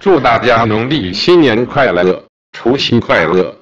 祝大家农历新年快乐除夕快乐。